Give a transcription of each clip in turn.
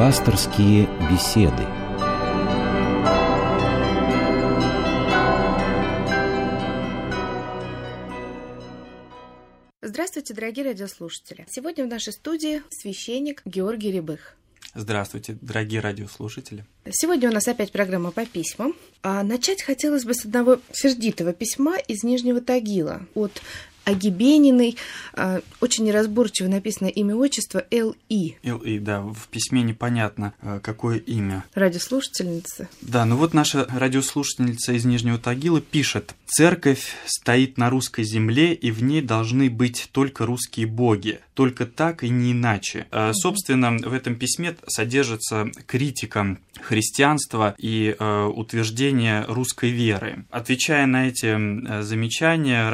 Пасторские беседы. Здравствуйте, дорогие радиослушатели. Сегодня в нашей студии священник Георгий Рябых. Здравствуйте, дорогие радиослушатели. Сегодня у нас опять программа по письмам. А начать хотелось бы с одного сердитого письма из Нижнего Тагила от Агибениной. А, очень неразборчиво написано имя отчество Л.И. Л.И., да, в письме непонятно, а, какое имя. Радиослушательница. Да, ну вот наша радиослушательница из Нижнего Тагила пишет. «Церковь стоит на русской земле, и в ней должны быть только русские боги. Только так и не иначе». Угу. Собственно, в этом письме содержится критика христианства и э, утверждение русской веры. Отвечая на эти замечания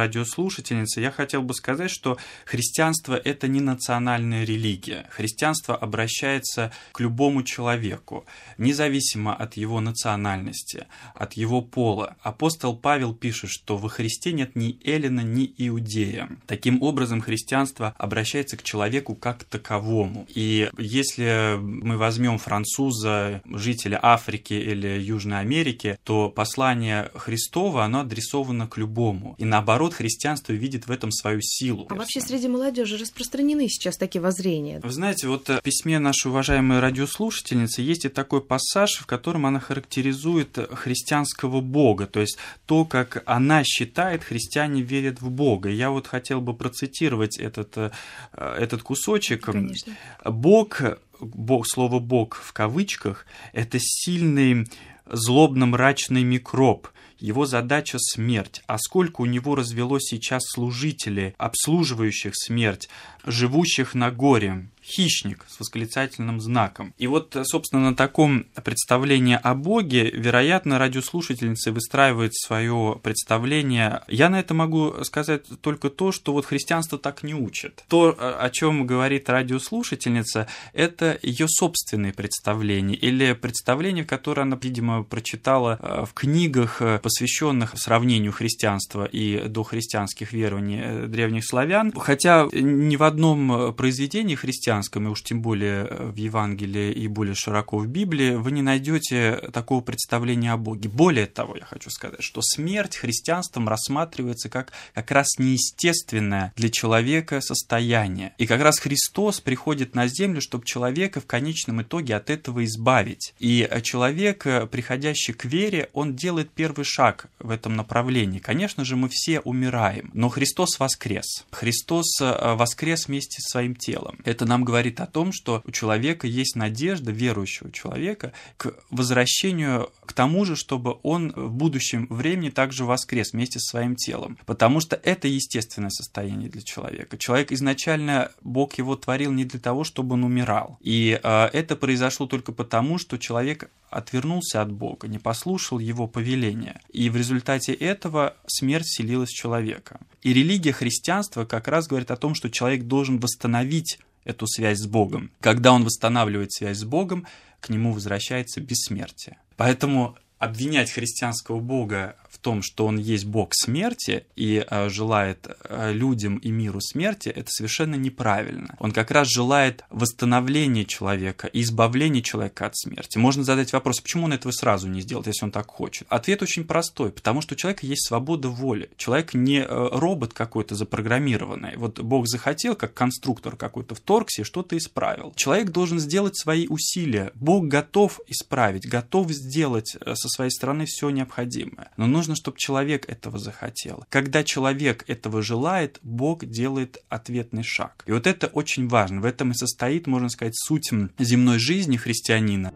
радиослушательницы, я хотел бы сказать, что христианство – это не национальная религия. Христианство обращается к любому человеку, независимо от его национальности, от его пола. Апостол Павел пишет, что во Христе нет ни Эллина, ни Иудея. Таким образом, христианство обращается к человеку как таковому. И если мы возьмем француза, жителя Африки или Южной Америки, то послание Христова, оно адресовано к любому. И наоборот, христианство видит в этом свою силу. А вообще среди молодежи распространены сейчас такие воззрения? Вы знаете, вот в письме нашей уважаемой радиослушательницы есть и такой пассаж, в котором она характеризует христианского Бога, то есть то, как она считает, христиане верят в Бога. Я вот хотел бы процитировать этот, э, этот кусочек. Конечно. Бог, Бог, слово Бог в кавычках, это сильный злобно-мрачный микроб, его задача смерть. А сколько у него развелось сейчас служителей, обслуживающих смерть, живущих на горе, хищник с восклицательным знаком. И вот, собственно, на таком представлении о Боге, вероятно, радиослушательницы выстраивают свое представление. Я на это могу сказать только то, что вот христианство так не учит. То, о чем говорит радиослушательница, это ее собственные представления или представления, которые она, видимо, прочитала э, в книгах, э, посвященных сравнению христианства и дохристианских верований э, древних славян. Хотя ни в одном произведении христиан христианском, и уж тем более э, в Евангелии и более широко в Библии, вы не найдете такого представления о Боге. Более того, я хочу сказать, что смерть христианством рассматривается как как раз неестественное для человека состояние. И как раз Христос приходит на землю, чтобы человека в конечном итоге от этого избавить. И человек, э, приходящий к вере, он делает первый шаг в этом направлении. Конечно же, мы все умираем, но Христос воскрес. Христос э, воскрес вместе с своим телом. Это нам говорит о том, что у человека есть надежда, верующего человека, к возвращению к тому же, чтобы он в будущем времени также воскрес вместе со своим телом. Потому что это естественное состояние для человека. Человек изначально, Бог его творил не для того, чтобы он умирал. И э, это произошло только потому, что человек отвернулся от Бога, не послушал его повеления. И в результате этого смерть вселилась в человека. И религия христианства как раз говорит о том, что человек должен восстановить эту связь с Богом. Когда он восстанавливает связь с Богом, к нему возвращается бессмертие. Поэтому обвинять христианского Бога в том, что он есть бог смерти и э, желает э, людям и миру смерти, это совершенно неправильно. Он как раз желает восстановления человека и избавления человека от смерти. Можно задать вопрос, почему он этого сразу не сделает, если он так хочет? Ответ очень простой, потому что у человека есть свобода воли. Человек не э, робот какой-то запрограммированный. Вот Бог захотел, как конструктор какой-то вторгся и что-то исправил. Человек должен сделать свои усилия. Бог готов исправить, готов сделать со своей стороны все необходимое. Но нужно чтобы человек этого захотел. Когда человек этого желает, Бог делает ответный шаг. И вот это очень важно. В этом и состоит, можно сказать, суть земной жизни христианина.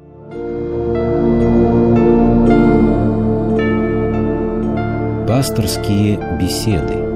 Пасторские беседы.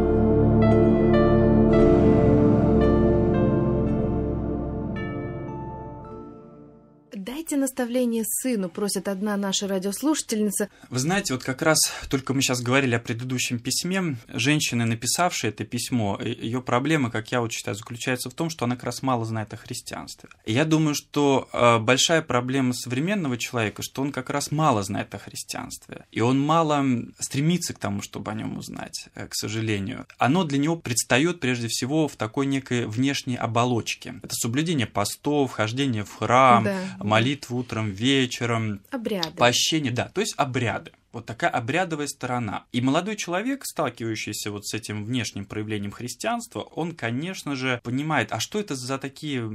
Наставление сыну, просит одна наша радиослушательница. Вы знаете, вот как раз только мы сейчас говорили о предыдущем письме, женщина, написавшая это письмо, ее проблема, как я вот считаю, заключается в том, что она как раз мало знает о христианстве. И я думаю, что э, большая проблема современного человека, что он как раз мало знает о христианстве. И он мало стремится к тому, чтобы о нем узнать, э, к сожалению. Оно для него предстает прежде всего в такой некой внешней оболочке. Это соблюдение постов, хождение в храм, да. молитву утром, вечером. Обряды. Поощрение, да, то есть обряды. Вот такая обрядовая сторона. И молодой человек, сталкивающийся вот с этим внешним проявлением христианства, он, конечно же, понимает, а что это за такие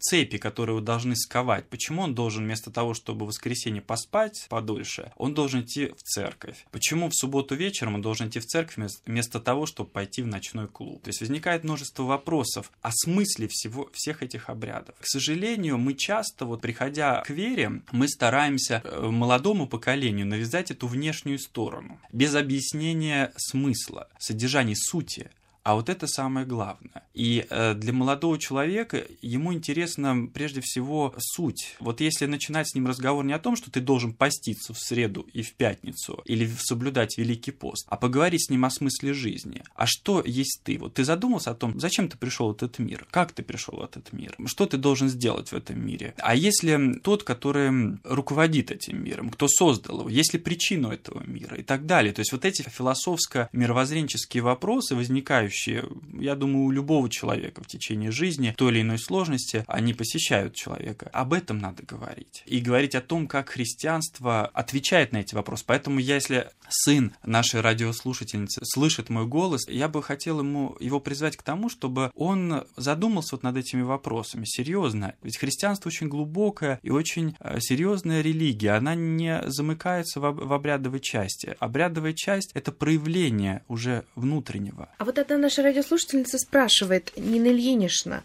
цепи, которые его должны сковать? Почему он должен вместо того, чтобы в воскресенье поспать подольше, он должен идти в церковь? Почему в субботу вечером он должен идти в церковь вместо того, чтобы пойти в ночной клуб? То есть возникает множество вопросов о смысле всего, всех этих обрядов. К сожалению, мы часто, вот приходя к вере, мы стараемся э, молодому поколению навязать эту внешнюю сторону, без объяснения смысла, содержания сути. А вот это самое главное. И э, для молодого человека ему интересна прежде всего суть. Вот если начинать с ним разговор не о том, что ты должен поститься в среду и в пятницу, или соблюдать Великий пост, а поговорить с ним о смысле жизни. А что есть ты? Вот ты задумался о том, зачем ты пришел в этот мир? Как ты пришел в этот мир? Что ты должен сделать в этом мире? А если тот, который руководит этим миром, кто создал его, есть ли причину этого мира и так далее? То есть вот эти философско-мировоззренческие вопросы, возникающие случаи, я думаю, у любого человека в течение жизни той или иной сложности, они посещают человека. Об этом надо говорить. И говорить о том, как христианство отвечает на эти вопросы. Поэтому если сын нашей радиослушательницы слышит мой голос, я бы хотел ему его призвать к тому, чтобы он задумался вот над этими вопросами серьезно. Ведь христианство очень глубокая и очень э, серьезная религия. Она не замыкается в, обрядовой части. Обрядовая часть это проявление уже внутреннего. А вот одна наша радиослушательница спрашивает, Нина Ильинична,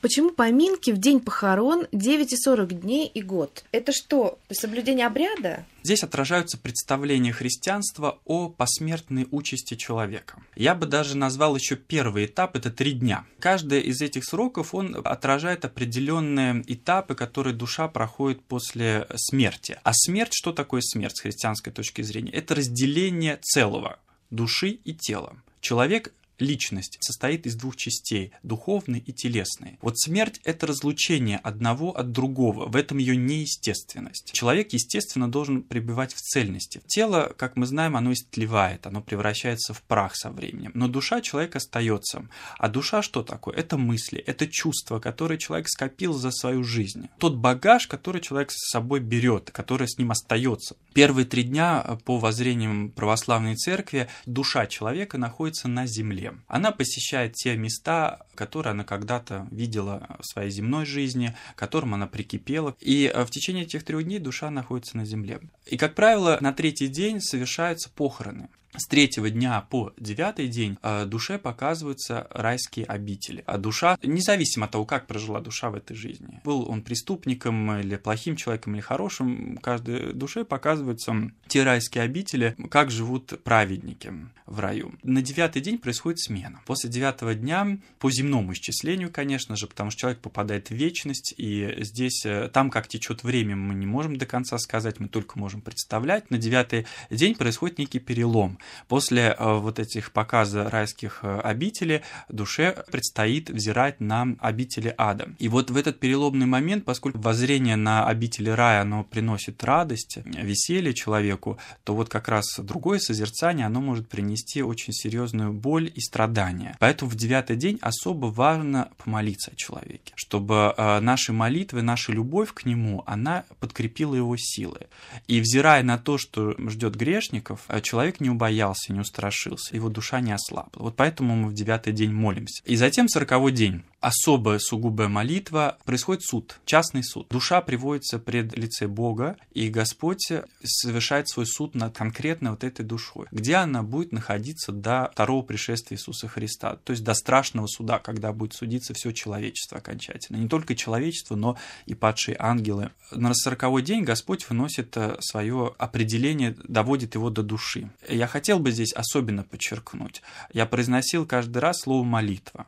Почему поминки в день похорон 9,40 дней и год? Это что, соблюдение обряда? Здесь отражаются представления христианства о посмертной участи человека. Я бы даже назвал еще первый этап, это три дня. Каждый из этих сроков, он отражает определенные этапы, которые душа проходит после смерти. А смерть, что такое смерть с христианской точки зрения? Это разделение целого души и тела. Человек личность состоит из двух частей – духовной и телесной. Вот смерть – это разлучение одного от другого, в этом ее неестественность. Человек, естественно, должен пребывать в цельности. Тело, как мы знаем, оно истлевает, оно превращается в прах со временем, но душа человека остается. А душа что такое? Это мысли, это чувства, которые человек скопил за свою жизнь. Тот багаж, который человек с собой берет, который с ним остается. Первые три дня по воззрениям православной церкви душа человека находится на земле. Она посещает те места, которые она когда-то видела в своей земной жизни, к которым она прикипела. И э, в течение этих трех дней душа находится на земле. И, как правило, на третий день совершаются похороны с третьего дня по девятый день э, душе показываются райские обители. А душа, независимо от того, как прожила душа в этой жизни, был он преступником или плохим человеком или хорошим, каждой душе показываются те райские обители, как живут праведники в раю. На девятый день происходит смена. После девятого дня, по земному исчислению, конечно же, потому что человек попадает в вечность, и здесь, э, там, как течет время, мы не можем до конца сказать, мы только можем представлять. На девятый день происходит некий перелом. После э, вот этих показа райских э, обителей душе предстоит взирать на обители ада. И вот в этот переломный момент, поскольку воззрение на обители рая, оно приносит радость, веселье человеку, то вот как раз другое созерцание, оно может принести очень серьезную боль и страдания. Поэтому в девятый день особо важно помолиться о человеке, чтобы э, наши молитвы, наша любовь к нему, она подкрепила его силы. И взирая на то, что ждет грешников, человек не убоится боялся, не устрашился, его душа не ослабла. Вот поэтому мы в девятый день молимся. И затем сороковой день особая сугубая молитва, происходит суд, частный суд. Душа приводится пред лице Бога, и Господь совершает свой суд над конкретно вот этой душой, где она будет находиться до второго пришествия Иисуса Христа, то есть до страшного суда, когда будет судиться все человечество окончательно. Не только человечество, но и падшие ангелы. На сороковой день Господь выносит э, свое определение, доводит его до души. Я хотел бы здесь особенно подчеркнуть. Я произносил каждый раз слово молитва.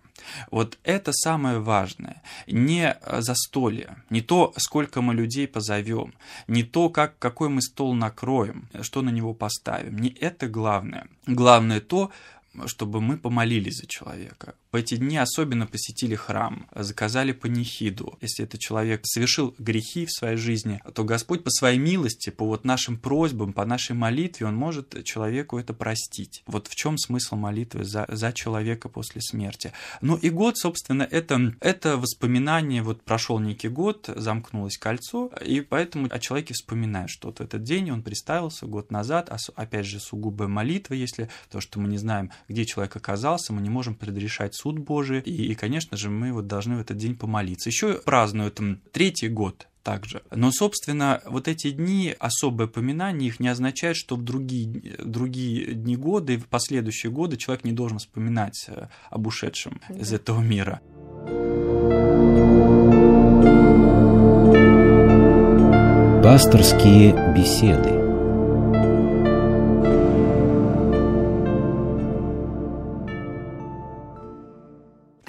Вот это самое важное. Не застолье, не то, сколько мы людей позовем, не то, как, какой мы стол накроем, что на него поставим. Не это главное. Главное то, чтобы мы помолились за человека. В эти дни особенно посетили храм, заказали панихиду. Если этот человек совершил грехи в своей жизни, то Господь по своей милости, по вот нашим просьбам, по нашей молитве, Он может человеку это простить. Вот в чем смысл молитвы за, за человека после смерти. Ну и год, собственно, это, это воспоминание, вот прошел некий год, замкнулось кольцо, и поэтому о человеке вспоминают, что вот в этот день он представился год назад, а опять же сугубая молитва, если то, что мы не знаем, где человек оказался, мы не можем предрешать суд Божий, и, и конечно же, мы вот должны в этот день помолиться. Еще празднуют третий год также. Но, собственно, вот эти дни, особое поминание их не означает, что в другие, другие дни года и в последующие годы человек не должен вспоминать э, об ушедшем да. из этого мира. Пасторские беседы.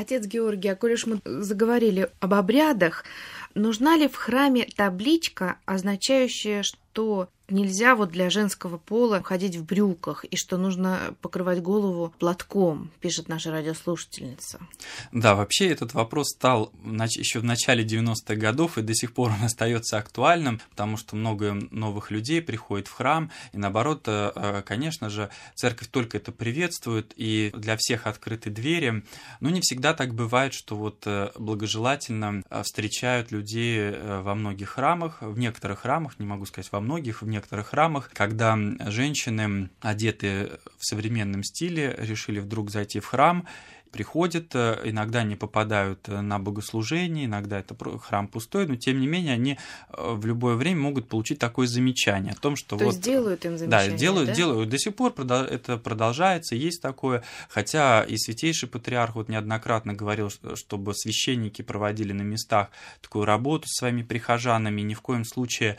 Отец Георгий, а коль уж мы заговорили об обрядах, нужна ли в храме табличка, означающая, что нельзя вот для женского пола ходить в брюках и что нужно покрывать голову платком, пишет наша радиослушательница. Да, вообще этот вопрос стал еще в начале 90-х годов и до сих пор он остается актуальным, потому что много новых людей приходит в храм, и наоборот, э, э, конечно же, церковь только это приветствует, и для всех открыты двери, но не всегда так бывает, что вот э, благожелательно встречают людей во многих храмах, в некоторых храмах, не могу сказать во многих, в некоторых некоторых храмах, когда женщины, одетые в современном стиле, решили вдруг зайти в храм приходят, э, иногда не попадают э, на богослужение, иногда это храм пустой, но тем не менее они э, в любое время могут получить такое замечание о том, что То вот... есть делают им замечание, Да, делают, да? делают. До сих пор это продолжается, есть такое, хотя и святейший патриарх вот неоднократно говорил, чтобы священники проводили на местах такую работу с своими прихожанами, ни в коем случае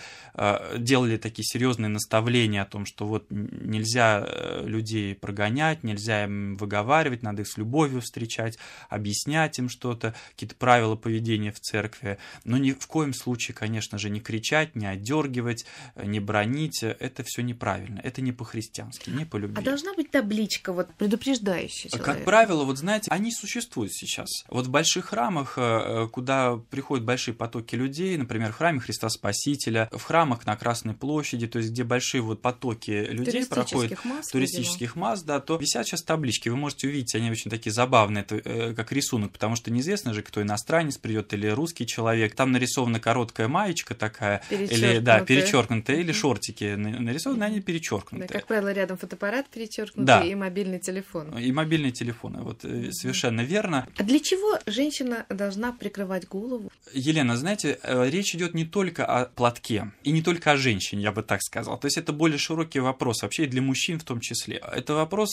делали такие серьезные наставления о том, что вот нельзя людей прогонять, нельзя им выговаривать, надо их с любовью встречать, объяснять им что-то, какие-то правила поведения в церкви. Но ни в коем случае, конечно же, не кричать, не отдергивать, не бронить. Это все неправильно. Это не по-христиански, не по любви. А должна быть табличка, вот предупреждающая человека? Как правило, вот знаете, они существуют сейчас. Вот в больших храмах, э, куда приходят большие потоки людей, например, в храме Христа Спасителя, в храмах на Красной площади, то есть где большие вот потоки людей проходят, масс, туристических масс, да, то висят сейчас таблички. Вы можете увидеть, они очень такие забавные забавно это э, как рисунок, потому что неизвестно же, кто иностранец придет или русский человек. Там нарисована короткая маечка такая, или да, перечеркнутая, или шортики нарисованы, они перечеркнуты. Да, как правило, рядом фотоаппарат перечеркнутый да. и мобильный телефон. И мобильный телефон, вот mm-hmm. совершенно верно. А для чего женщина должна прикрывать голову? Елена, знаете, э, речь идет не только о платке и не только о женщине, я бы так сказал. То есть это более широкий вопрос, вообще и для мужчин в том числе. Это вопрос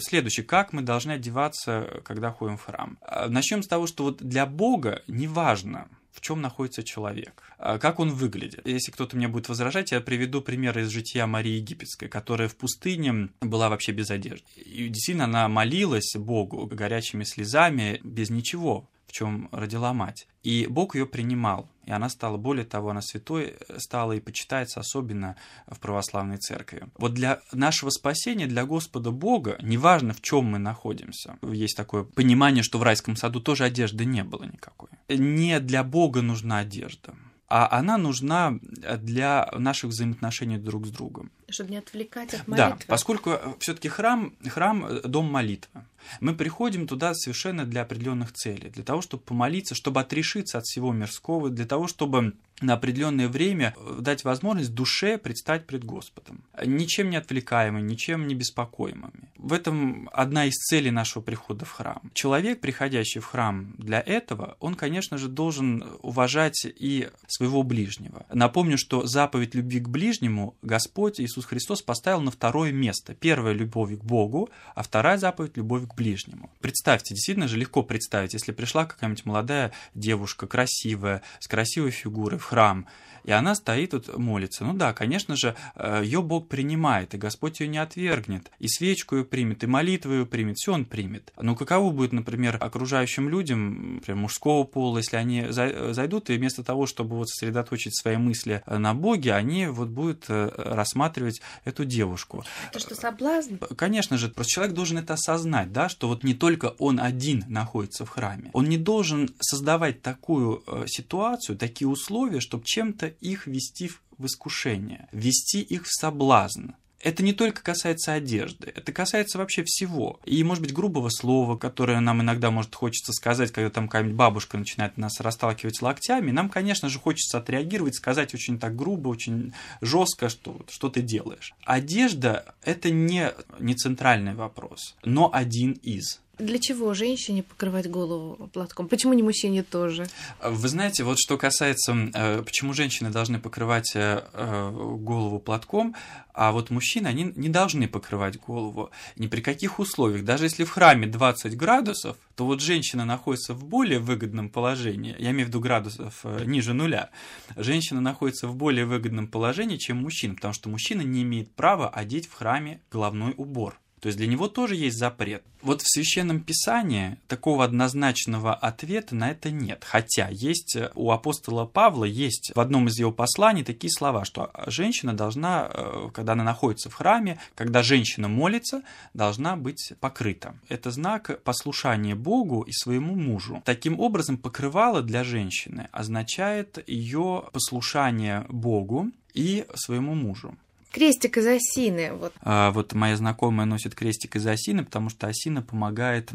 следующий: как мы должны одеваться когда ходим в храм. А, Начнем с того, что вот для Бога не важно, в чем находится человек, а, как он выглядит. Если кто-то мне будет возражать, я приведу пример из жития Марии Египетской, которая в пустыне была вообще без одежды. И действительно она молилась Богу горячими слезами, без ничего в чем родила мать. И Бог ее принимал, и она стала, более того, она святой стала и почитается особенно в православной церкви. Вот для нашего спасения, для Господа Бога, неважно, в чем мы находимся, есть такое понимание, что в райском саду тоже одежды не было никакой. Не для Бога нужна одежда а она нужна для наших взаимоотношений друг с другом. Чтобы не отвлекать от молитвы. Да, поскольку все-таки храм, храм – дом молитвы. Мы приходим туда совершенно для определенных целей, для того, чтобы помолиться, чтобы отрешиться от всего мирского, для того, чтобы на определенное время дать возможность душе предстать пред Господом, ничем не отвлекаемыми, ничем не беспокоимыми. В этом одна из целей нашего прихода в храм. Человек, приходящий в храм для этого, он, конечно же, должен уважать и своего ближнего. Напомню, что заповедь любви к ближнему Господь Иисус Христос поставил на второе место. Первая – любовь к Богу, а вторая заповедь – любовь к ближнему. Представьте, действительно же легко представить, если пришла какая-нибудь молодая девушка, красивая, с красивой фигурой в храм, и она стоит тут, молится. Ну да, конечно же, э, ее Бог принимает, и Господь ее не отвергнет, и свечку ее примет, и молитву ее примет, все он примет. Но каково будет, например, окружающим людям, например, мужского пола, если они зайдут, и вместо того, чтобы вот сосредоточить свои мысли на Боге, они вот будут э, рассматривать эту девушку. Это что, соблазн? Конечно же, просто человек должен это осознать, да, что вот не только он один находится в храме, он не должен создавать такую э, ситуацию, такие условия, чтобы чем-то их вести в искушение, вести их в соблазн. Это не только касается одежды, это касается вообще всего. И, может быть, грубого слова, которое нам иногда, может, хочется сказать, когда там какая-нибудь бабушка начинает нас расталкивать локтями, нам, конечно же, хочется отреагировать, сказать очень так грубо, очень жестко, что, что ты делаешь. Одежда – это не, не центральный вопрос, но один из. Для чего женщине покрывать голову платком? Почему не мужчине тоже? Вы знаете, вот что касается, э, почему женщины должны покрывать э, э, голову платком, а вот мужчины, они не должны покрывать голову ни при каких условиях. Даже если в храме 20 градусов, то вот женщина находится в более выгодном положении, я имею в виду градусов ниже нуля, женщина находится в более выгодном положении, чем мужчина, потому что мужчина не имеет права одеть в храме головной убор. То есть для него тоже есть запрет. Вот в Священном Писании такого однозначного ответа на это нет. Хотя есть э, у апостола Павла, есть в одном из его посланий такие слова, что женщина должна, э, когда она находится в храме, когда женщина молится, должна быть покрыта. Это знак послушания Богу и своему мужу. Таким образом, покрывало для женщины означает ее послушание Богу и своему мужу. Крестик из осины. Вот. А, вот моя знакомая носит крестик из осины, потому что осина помогает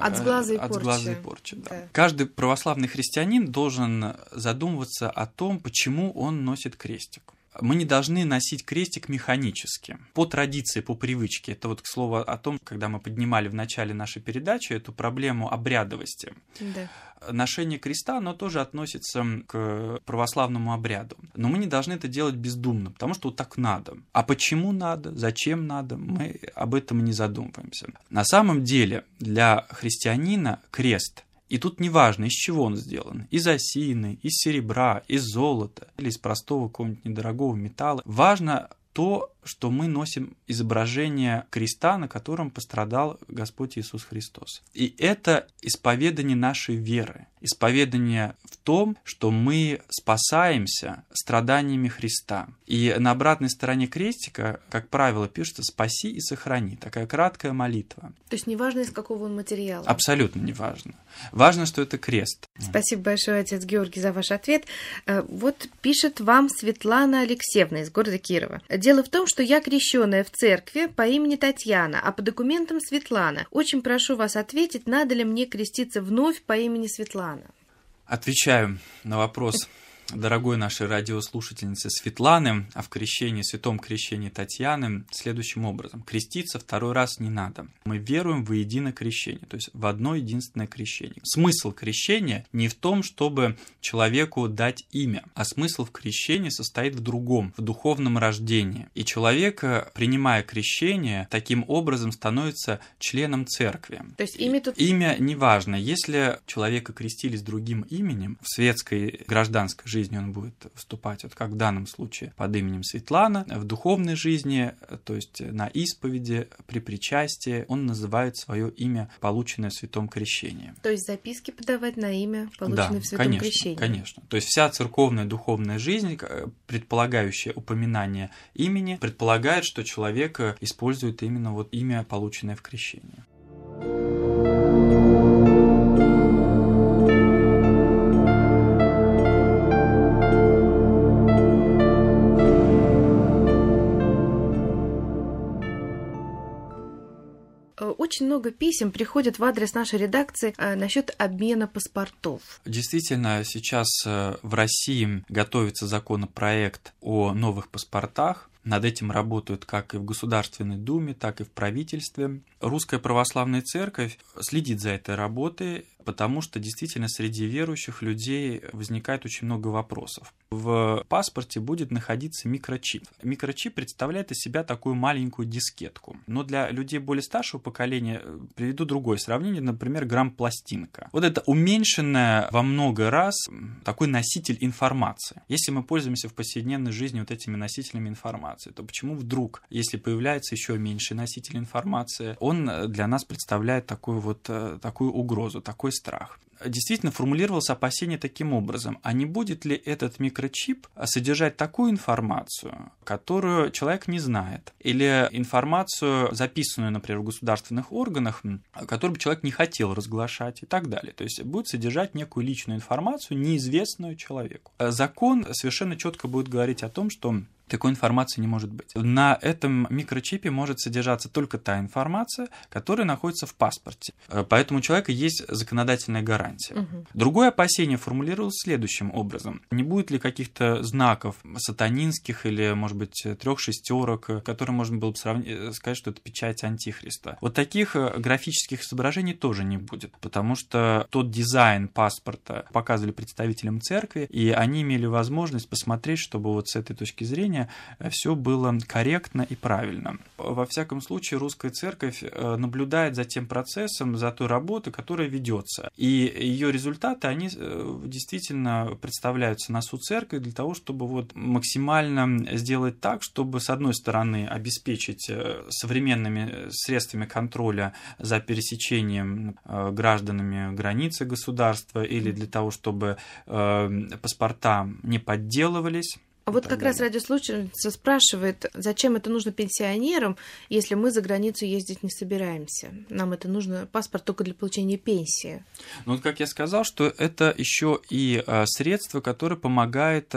от сглаза и от порчи. Сглаза и порчи да. Да. Каждый православный христианин должен задумываться о том, почему он носит крестик мы не должны носить крестик механически. По традиции, по привычке. Это вот к слову о том, когда мы поднимали в начале нашей передачи эту проблему обрядовости. Да. Ношение креста, оно тоже относится к православному обряду. Но мы не должны это делать бездумно, потому что вот так надо. А почему надо, зачем надо, мы об этом не задумываемся. На самом деле для христианина крест – и тут неважно, из чего он сделан. Из осины, из серебра, из золота или из простого какого-нибудь недорогого металла. Важно то, что мы носим изображение креста, на котором пострадал Господь Иисус Христос. И это исповедание нашей веры, исповедание в том, что мы спасаемся страданиями Христа. И на обратной стороне крестика, как правило, пишется «спаси и сохрани». Такая краткая молитва. То есть неважно, из какого он материала? Абсолютно неважно. Важно, что это крест. Спасибо большое, отец Георгий, за ваш ответ. Э, вот пишет вам Светлана Алексеевна из города Кирова. Дело в том, что я крещенная в церкви по имени Татьяна, а по документам Светлана. Очень прошу вас ответить, надо ли мне креститься вновь по имени Светлана. Отвечаю на вопрос дорогой нашей радиослушательницы Светланы, а в крещении, святом крещении Татьяны следующим образом. Креститься второй раз не надо. Мы веруем в единое крещение, то есть в одно единственное крещение. Смысл крещения не в том, чтобы человеку дать имя, а смысл в крещении состоит в другом, в духовном рождении. И человек, принимая крещение, таким образом становится членом церкви. То есть имя тут... Имя не важно. Если человека крестили с другим именем в светской гражданской жизни, жизни он будет вступать, вот как в данном случае под именем Светлана, в духовной жизни, то есть на исповеди, при причастии, он называет свое имя, полученное в святом крещении. То есть записки подавать на имя, полученное да, в святом конечно, крещении. конечно. То есть вся церковная духовная жизнь, предполагающая упоминание имени, предполагает, что человек использует именно вот имя, полученное в крещении. Очень много писем приходит в адрес нашей редакции э, насчет обмена паспортов. Действительно, сейчас э, в России готовится законопроект о новых паспортах. Над этим работают как и в Государственной Думе, так и в правительстве. Русская православная церковь следит за этой работой, потому что действительно среди верующих людей возникает очень много вопросов. В паспорте будет находиться микрочип. Микрочип представляет из себя такую маленькую дискетку. Но для людей более старшего поколения э, приведу другое сравнение, например, грамм-пластинка. Вот это уменьшенная во много раз такой носитель информации. Если мы пользуемся в повседневной жизни вот этими носителями информации, то почему вдруг, если появляется еще меньший носитель информации, он для нас представляет такую вот э, такую угрозу, такой страх действительно формулировалось опасение таким образом, а не будет ли этот микрочип содержать такую информацию, которую человек не знает, или информацию, записанную, например, в государственных органах, которую бы человек не хотел разглашать и так далее. То есть будет содержать некую личную информацию, неизвестную человеку. Закон совершенно четко будет говорить о том, что такой информации не может быть. На этом микрочипе может содержаться только та информация, которая находится в паспорте. Э, поэтому у человека есть законодательная гарантия. Угу. Другое опасение формулировалось следующим образом. Не будет ли каких-то знаков сатанинских или, может быть, трех шестерок, которые можно было бы сравнить, э, сказать, что это печать антихриста. Вот таких э, графических изображений тоже не будет, потому что тот дизайн паспорта показывали представителям церкви, и они имели возможность посмотреть, чтобы вот с этой точки зрения образования э, все было корректно и правильно. Во всяком случае, русская церковь э, наблюдает за тем процессом, за той работой, которая ведется. И ее результаты, они э, действительно представляются на суд церкви для того, чтобы вот максимально сделать так, чтобы, с одной стороны, обеспечить современными средствами контроля за пересечением гражданами границы государства или для того, чтобы паспорта не подделывались, а вот как далее. раз радиослушательница спрашивает, зачем это нужно пенсионерам, если мы за границу ездить не собираемся? Нам это нужно паспорт только для получения пенсии. Ну вот как я сказал, что это еще и а, средство, которое помогает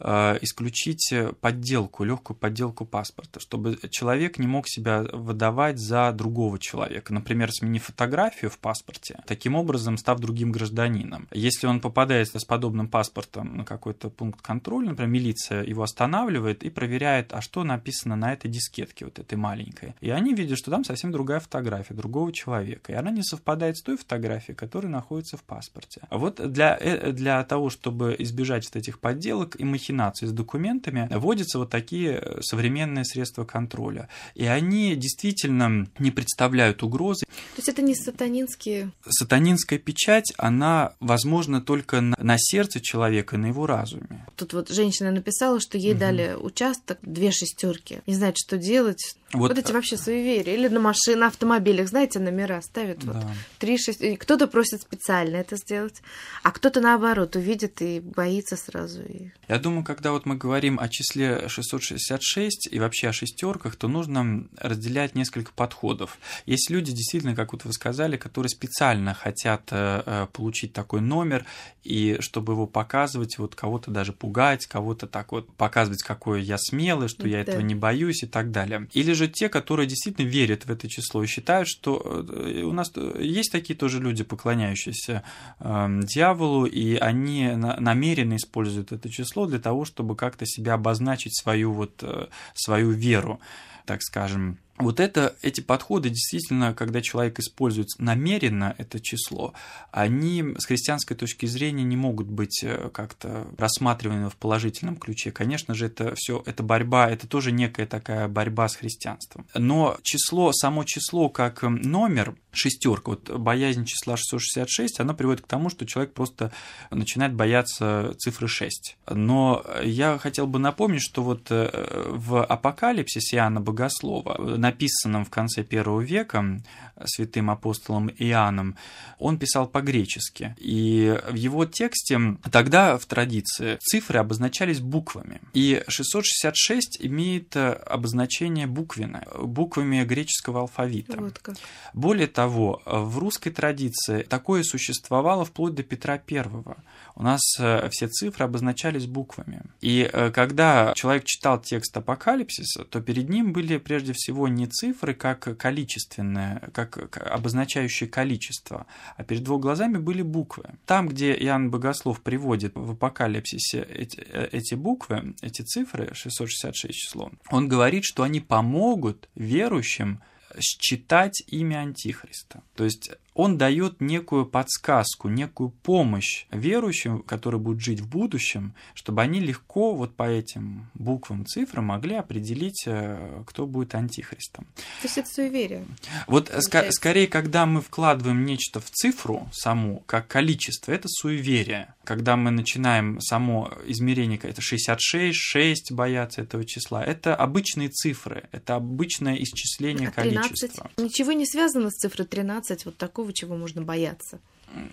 а, исключить подделку, легкую подделку паспорта, чтобы человек не мог себя выдавать за другого человека, например, сменив фотографию в паспорте, таким образом став другим гражданином. Если он попадает с подобным паспортом на какой-то пункт контроля, например, милиция его останавливает и проверяет, а что написано на этой дискетке, вот этой маленькой. И они видят, что там совсем другая фотография, другого человека. И она не совпадает с той фотографией, которая находится в паспорте. Вот для, э, для того, чтобы избежать вот этих подделок и махинаций с документами, вводятся вот такие э, современные средства контроля. И они действительно не представляют угрозы. То есть это не сатанинские... Сатанинская печать, она возможна только на, на сердце человека, на его разуме. Тут вот женщина написала, написала, что ей угу. дали участок, две шестерки. Не знает, что делать. Вот, вот эти вообще суеверия. Или на машинах, на автомобилях, знаете, номера ставят да. вот три шесть. Кто-то просит специально это сделать, а кто-то наоборот увидит и боится сразу. И... Я думаю, когда вот мы говорим о числе 666 и вообще о шестерках, то нужно разделять несколько подходов. Есть люди, действительно, как вот вы сказали, которые специально хотят э, э, получить такой номер, и чтобы его показывать, вот кого-то даже пугать, кого-то так вот показывать, какой я смелый, что я да. этого не боюсь и так далее. Или же те, которые действительно верят в это число и считают, что э, у нас есть такие тоже люди, поклоняющиеся э, дьяволу, и они намеренно используют это число для того, чтобы как-то себя обозначить свою вот э, свою веру, так скажем. Вот это, эти подходы действительно, когда человек использует намеренно это число, они с христианской точки зрения не могут быть э, как-то рассматриваны в положительном ключе. Конечно же, это все, это борьба, это тоже некая такая борьба с христианством. Но число, само число как номер, шестерка, вот боязнь числа 666, она приводит к тому, что человек просто начинает бояться цифры 6. Но я хотел бы напомнить, что вот э, в апокалипсисе Иоанна Богослова написанном в конце первого века святым апостолом Иоанном, он писал по-гречески. И в его тексте тогда в традиции цифры обозначались буквами. И 666 имеет обозначение буквенное, буквами греческого алфавита. Вот как. Более того, в русской традиции такое существовало вплоть до Петра Первого у нас э, все цифры обозначались буквами. И э, когда человек читал текст апокалипсиса, то перед ним были прежде всего не цифры как количественное, как обозначающее количество, а перед его глазами были буквы. Там, где Иоанн Богослов приводит в апокалипсисе эти, э, эти буквы, эти цифры, 666 число, он говорит, что они помогут верующим считать имя Антихриста. То есть он дает некую подсказку, некую помощь верующим, которые будут жить в будущем, чтобы они легко вот по этим буквам, цифрам могли определить, э, кто будет антихристом. То есть это суеверие. Вот ск- скорее, когда мы вкладываем нечто в цифру саму, как количество, это суеверие. Когда мы начинаем само измерение, это 66, 6 бояться этого числа, это обычные цифры, это обычное исчисление а 13? количества. Ничего не связано с цифрой 13, вот такого такого, чего можно бояться?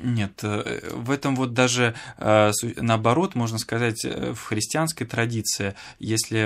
Нет, э, в этом вот даже э, наоборот, можно сказать, э, в христианской традиции, если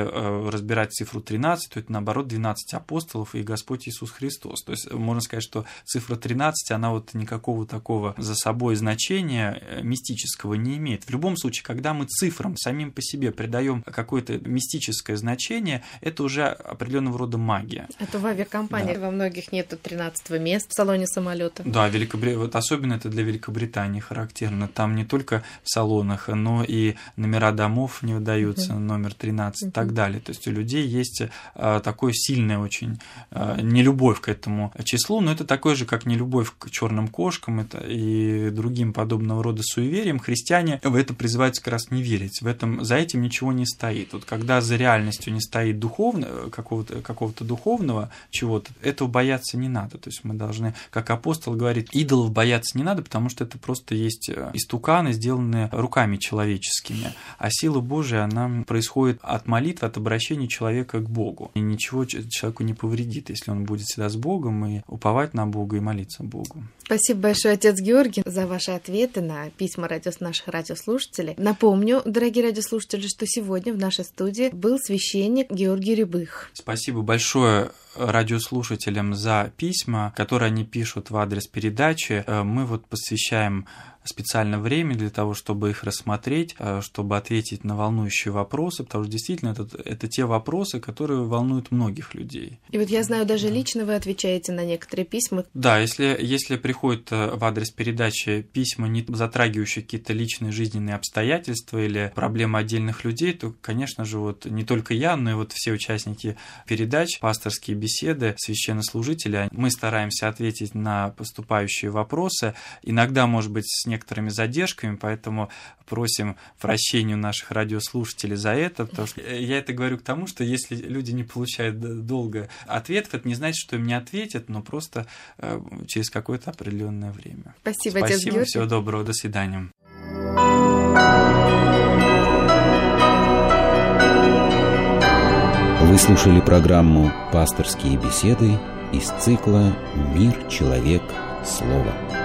разбирать цифру 13, то это наоборот 12 апостолов и Господь Иисус Христос. То есть можно сказать, что цифра 13, она вот никакого такого за собой значения мистического не имеет. В любом случае, когда мы цифрам самим по себе придаем какое-то мистическое значение, это уже определенного рода магия. Это в авиакомпании да. во многих нету 13 мест в салоне самолета. Да, Великобритания, вот особенно это для Великобритании характерно. Там не только в салонах, но и номера домов не выдаются, uh-huh. номер 13 uh-huh. и так далее. То есть у людей есть а, такое сильное очень а, нелюбовь к этому числу, но это такое же, как нелюбовь к черным кошкам это и другим подобного рода суевериям. Христиане в это призываются как раз не верить. В этом, за этим ничего не стоит. Вот когда за реальностью не стоит духовно, какого-то, какого-то духовного чего-то, этого бояться не надо. То есть мы должны, как апостол говорит, идолов бояться не надо, потому что это просто есть э, истуканы, сделанные руками человеческими. А сила Божия, она происходит от молитвы, от обращения человека к Богу. И ничего человеку не повредит, если он будет всегда с Богом и уповать на Бога и молиться Богу. Спасибо большое, отец Георгий, за ваши ответы на письма радио наших радиослушателей. Напомню, дорогие радиослушатели, что сегодня в нашей студии был священник Георгий Рябых. Спасибо большое радиослушателям за письма, которые они пишут в адрес передачи. Э, мы вот посвящаем специально время для того, чтобы их рассмотреть, э, чтобы ответить на волнующие вопросы, потому что действительно это, это те вопросы, которые волнуют многих людей. И вот я знаю, даже лично вы отвечаете на некоторые письма. Да, если, если приходят э, в адрес передачи письма, не затрагивающие какие-то личные жизненные обстоятельства или проблемы отдельных людей, то, конечно же, вот не только я, но и вот все участники передач, пасторские беседы, священнослужители, мы стараемся ответить на поступающие вопросы. Иногда, может быть, с некоторыми задержками, поэтому просим прощения у наших радиослушателей за это, потому что я это говорю к тому, что если люди не получают долго ответов, это не значит, что им не ответят, но просто э, через какое-то определенное время. Спасибо, Спасибо, всего доброго, до свидания. Вы слушали программу «Пасторские беседы» из цикла «Мир, человек, слово».